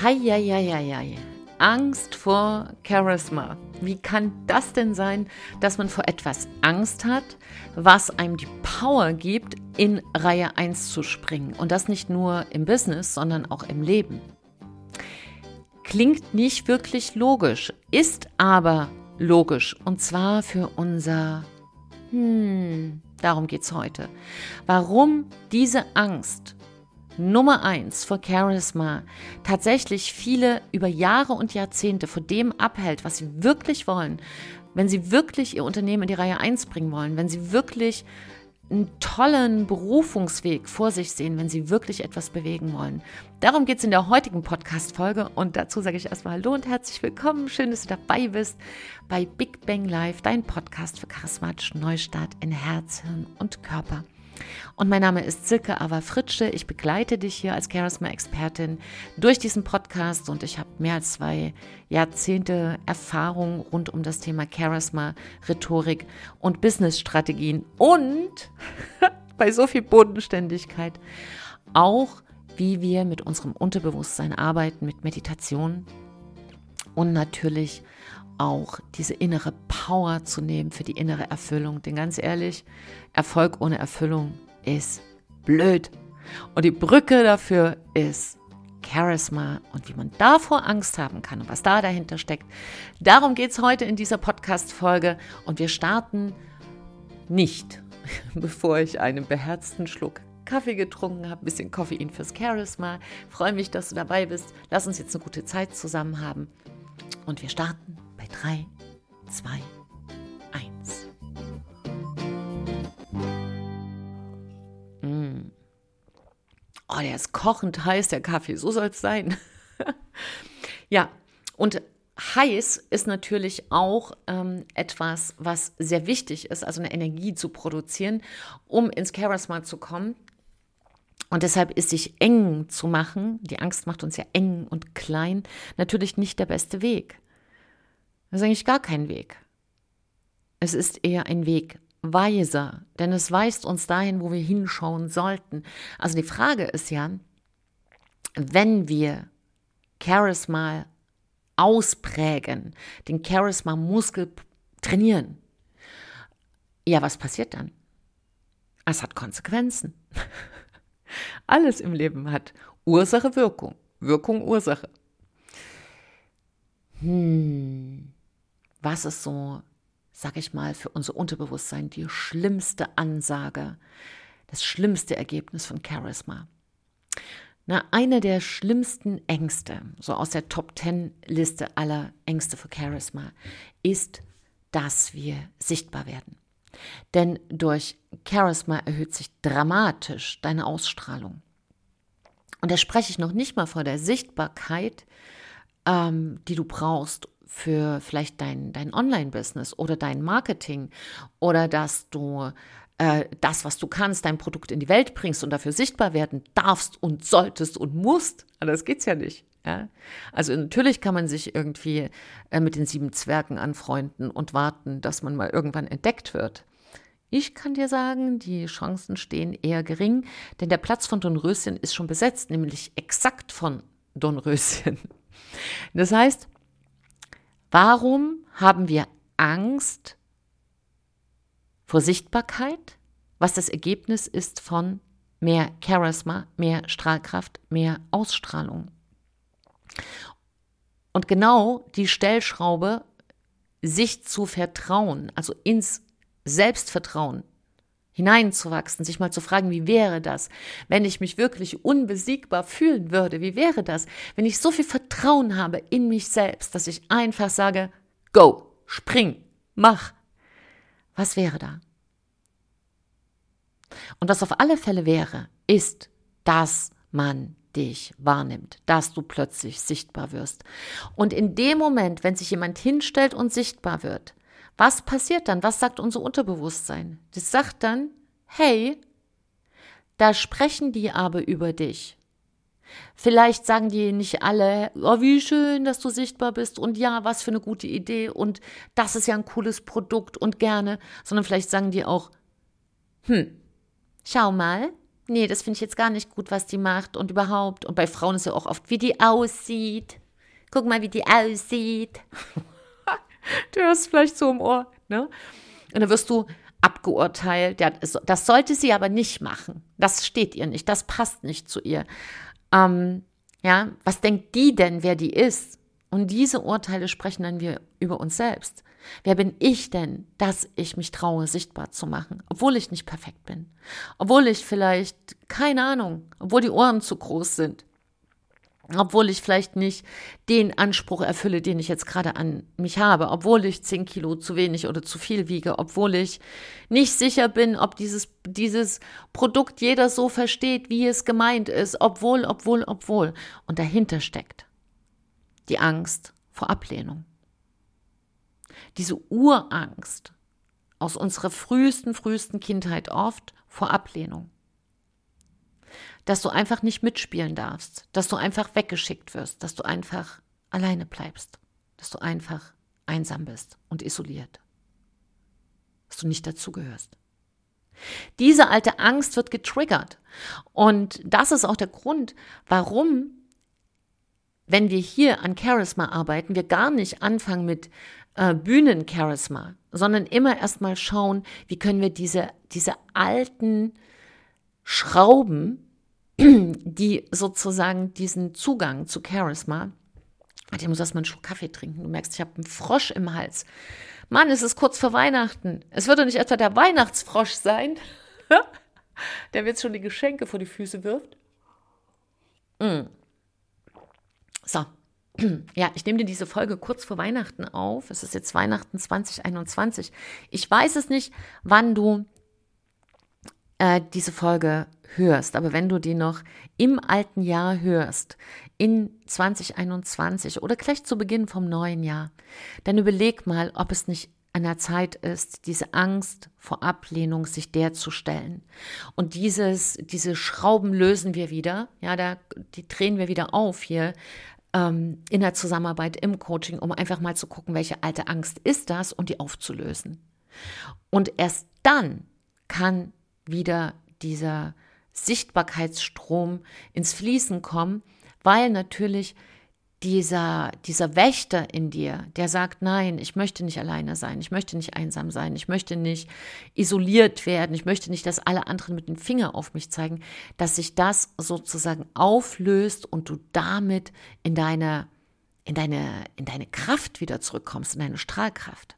Heieieiei. Angst vor Charisma. Wie kann das denn sein, dass man vor etwas Angst hat, was einem die Power gibt, in Reihe 1 zu springen? Und das nicht nur im Business, sondern auch im Leben. Klingt nicht wirklich logisch, ist aber logisch. Und zwar für unser... Hm, darum geht es heute. Warum diese Angst Nummer eins vor Charisma tatsächlich viele über Jahre und Jahrzehnte vor dem abhält, was sie wirklich wollen, wenn sie wirklich ihr Unternehmen in die Reihe 1 bringen wollen, wenn sie wirklich einen tollen Berufungsweg vor sich sehen, wenn sie wirklich etwas bewegen wollen. Darum geht es in der heutigen Podcast-Folge und dazu sage ich erstmal Hallo und herzlich willkommen. Schön, dass du dabei bist bei Big Bang Live, dein Podcast für charismatischen Neustart in Herz, Hirn und Körper. Und mein Name ist Silke Ava Fritsche. Ich begleite dich hier als Charisma-Expertin durch diesen Podcast und ich habe mehr als zwei Jahrzehnte Erfahrung rund um das Thema Charisma, Rhetorik und Business-Strategien und bei so viel Bodenständigkeit auch, wie wir mit unserem Unterbewusstsein arbeiten, mit Meditation und natürlich auch diese innere Power zu nehmen für die innere Erfüllung. Denn ganz ehrlich, Erfolg ohne Erfüllung ist blöd. Und die Brücke dafür ist Charisma und wie man davor Angst haben kann und was da dahinter steckt. Darum geht es heute in dieser Podcast-Folge und wir starten nicht, bevor ich einen beherzten Schluck Kaffee getrunken habe, ein bisschen Koffein fürs Charisma. Freue mich, dass du dabei bist. Lass uns jetzt eine gute Zeit zusammen haben und wir starten 3, 2, 1. Oh, der ist kochend heiß, der Kaffee. So soll es sein. ja, und heiß ist natürlich auch ähm, etwas, was sehr wichtig ist, also eine Energie zu produzieren, um ins Charisma zu kommen. Und deshalb ist sich eng zu machen, die Angst macht uns ja eng und klein, natürlich nicht der beste Weg. Das ist eigentlich gar kein Weg. Es ist eher ein Weg weiser, denn es weist uns dahin, wo wir hinschauen sollten. Also die Frage ist ja, wenn wir Charisma ausprägen, den Charisma-Muskel trainieren, ja, was passiert dann? Es hat Konsequenzen. Alles im Leben hat Ursache, Wirkung. Wirkung, Ursache. Hm was ist so, sag ich mal, für unser Unterbewusstsein die schlimmste Ansage, das schlimmste Ergebnis von Charisma? Na, eine der schlimmsten Ängste, so aus der Top Ten Liste aller Ängste für Charisma, ist, dass wir sichtbar werden. Denn durch Charisma erhöht sich dramatisch deine Ausstrahlung. Und da spreche ich noch nicht mal vor der Sichtbarkeit, ähm, die du brauchst, für vielleicht dein, dein Online-Business oder dein Marketing oder dass du äh, das, was du kannst, dein Produkt in die Welt bringst und dafür sichtbar werden darfst und solltest und musst. Das geht's ja nicht. Ja? Also natürlich kann man sich irgendwie äh, mit den sieben Zwergen anfreunden und warten, dass man mal irgendwann entdeckt wird. Ich kann dir sagen, die Chancen stehen eher gering, denn der Platz von Dornröschen ist schon besetzt, nämlich exakt von Dornröschen. Das heißt, Warum haben wir Angst vor Sichtbarkeit, was das Ergebnis ist von mehr Charisma, mehr Strahlkraft, mehr Ausstrahlung? Und genau die Stellschraube, sich zu vertrauen, also ins Selbstvertrauen hineinzuwachsen, sich mal zu fragen, wie wäre das, wenn ich mich wirklich unbesiegbar fühlen würde? Wie wäre das, wenn ich so viel Vertrauen habe in mich selbst, dass ich einfach sage, go, spring, mach. Was wäre da? Und was auf alle Fälle wäre, ist, dass man dich wahrnimmt, dass du plötzlich sichtbar wirst. Und in dem Moment, wenn sich jemand hinstellt und sichtbar wird, was passiert dann? Was sagt unser Unterbewusstsein? Das sagt dann, hey, da sprechen die aber über dich. Vielleicht sagen die nicht alle, oh, wie schön, dass du sichtbar bist und ja, was für eine gute Idee und das ist ja ein cooles Produkt und gerne, sondern vielleicht sagen die auch, hm, schau mal, nee, das finde ich jetzt gar nicht gut, was die macht und überhaupt. Und bei Frauen ist ja auch oft, wie die aussieht. Guck mal, wie die aussieht. du hörst vielleicht so im Ohr, ne? Und dann wirst du abgeurteilt. Das sollte sie aber nicht machen. Das steht ihr nicht. Das passt nicht zu ihr. Ähm, ja, was denkt die denn, wer die ist? Und diese Urteile sprechen dann wir über uns selbst. Wer bin ich denn, dass ich mich traue, sichtbar zu machen, obwohl ich nicht perfekt bin? Obwohl ich vielleicht, keine Ahnung, obwohl die Ohren zu groß sind, obwohl ich vielleicht nicht den Anspruch erfülle, den ich jetzt gerade an mich habe, obwohl ich zehn Kilo zu wenig oder zu viel wiege, obwohl ich nicht sicher bin, ob dieses, dieses Produkt jeder so versteht, wie es gemeint ist, obwohl, obwohl, obwohl. Und dahinter steckt die Angst vor Ablehnung. Diese Urangst aus unserer frühesten, frühesten Kindheit oft vor Ablehnung dass du einfach nicht mitspielen darfst, dass du einfach weggeschickt wirst, dass du einfach alleine bleibst, dass du einfach einsam bist und isoliert, dass du nicht dazugehörst. Diese alte Angst wird getriggert. Und das ist auch der Grund, warum, wenn wir hier an Charisma arbeiten, wir gar nicht anfangen mit äh, Bühnen-Charisma, sondern immer erstmal schauen, wie können wir diese, diese alten Schrauben, die sozusagen diesen Zugang zu Charisma, ich muss erstmal einen Schluck Kaffee trinken. Du merkst, ich habe einen Frosch im Hals. Mann, es ist kurz vor Weihnachten. Es wird doch nicht etwa der Weihnachtsfrosch sein, der mir jetzt schon die Geschenke vor die Füße wirft. Mm. So. Ja, ich nehme dir diese Folge kurz vor Weihnachten auf. Es ist jetzt Weihnachten 2021. Ich weiß es nicht, wann du äh, diese Folge hörst, aber wenn du die noch im alten Jahr hörst, in 2021 oder gleich zu Beginn vom neuen Jahr, dann überleg mal, ob es nicht an der Zeit ist, diese Angst vor Ablehnung sich der zu stellen. Und dieses, diese Schrauben lösen wir wieder, ja, da, die drehen wir wieder auf hier ähm, in der Zusammenarbeit im Coaching, um einfach mal zu gucken, welche alte Angst ist das und die aufzulösen. Und erst dann kann wieder dieser Sichtbarkeitsstrom ins Fließen kommen, weil natürlich dieser, dieser Wächter in dir, der sagt, nein, ich möchte nicht alleine sein, ich möchte nicht einsam sein, ich möchte nicht isoliert werden, ich möchte nicht, dass alle anderen mit dem Finger auf mich zeigen, dass sich das sozusagen auflöst und du damit in deine, in deine, in deine Kraft wieder zurückkommst, in deine Strahlkraft.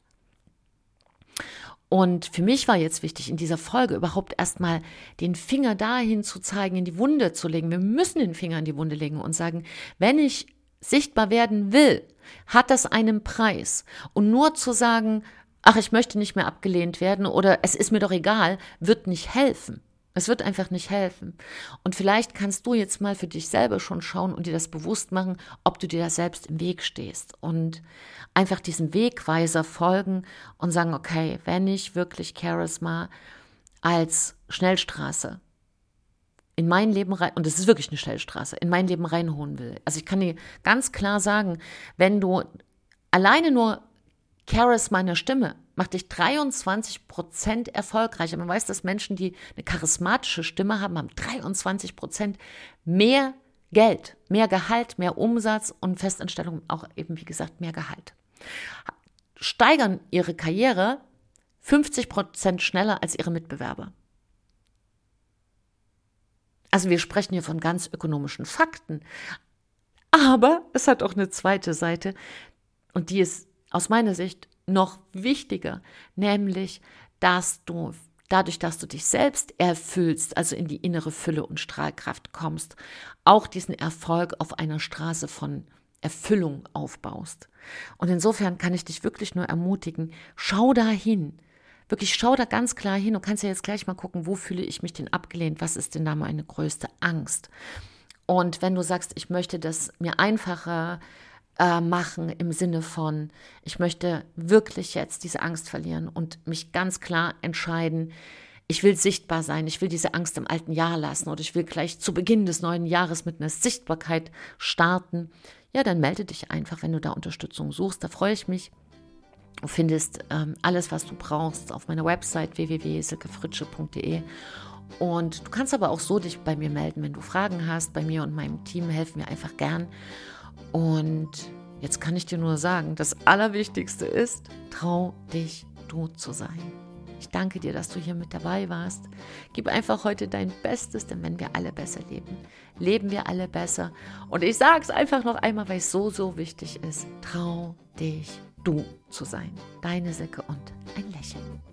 Und für mich war jetzt wichtig, in dieser Folge überhaupt erstmal den Finger dahin zu zeigen, in die Wunde zu legen. Wir müssen den Finger in die Wunde legen und sagen, wenn ich sichtbar werden will, hat das einen Preis. Und nur zu sagen, ach, ich möchte nicht mehr abgelehnt werden oder es ist mir doch egal, wird nicht helfen. Es wird einfach nicht helfen. Und vielleicht kannst du jetzt mal für dich selber schon schauen und dir das bewusst machen, ob du dir da selbst im Weg stehst und einfach diesem Wegweiser folgen und sagen, okay, wenn ich wirklich Charisma als Schnellstraße in mein Leben rein, und es ist wirklich eine Schnellstraße, in mein Leben reinholen will. Also ich kann dir ganz klar sagen, wenn du alleine nur Charisma in der Stimme macht dich 23 Prozent erfolgreicher. Man weiß, dass Menschen, die eine charismatische Stimme haben, haben 23 Prozent mehr Geld, mehr Gehalt, mehr Umsatz und Festanstellung auch eben, wie gesagt, mehr Gehalt. Steigern ihre Karriere 50 Prozent schneller als ihre Mitbewerber. Also wir sprechen hier von ganz ökonomischen Fakten. Aber es hat auch eine zweite Seite und die ist aus meiner Sicht noch wichtiger, nämlich, dass du dadurch, dass du dich selbst erfüllst, also in die innere Fülle und Strahlkraft kommst, auch diesen Erfolg auf einer Straße von Erfüllung aufbaust. Und insofern kann ich dich wirklich nur ermutigen, schau da hin. Wirklich schau da ganz klar hin. Du kannst ja jetzt gleich mal gucken, wo fühle ich mich denn abgelehnt? Was ist denn da meine größte Angst? Und wenn du sagst, ich möchte das mir einfacher äh, machen im Sinne von, ich möchte wirklich jetzt diese Angst verlieren und mich ganz klar entscheiden, ich will sichtbar sein, ich will diese Angst im alten Jahr lassen oder ich will gleich zu Beginn des neuen Jahres mit einer Sichtbarkeit starten, ja, dann melde dich einfach, wenn du da Unterstützung suchst. Da freue ich mich. Du findest ähm, alles, was du brauchst, auf meiner Website www.silkefritsche.de Und du kannst aber auch so dich bei mir melden, wenn du Fragen hast. Bei mir und meinem Team helfen wir einfach gern. Und jetzt kann ich dir nur sagen, das Allerwichtigste ist, trau dich, du zu sein. Ich danke dir, dass du hier mit dabei warst. Gib einfach heute dein Bestes, denn wenn wir alle besser leben, leben wir alle besser. Und ich sage es einfach noch einmal, weil es so, so wichtig ist. Trau dich, du zu sein. Deine Silke und ein Lächeln.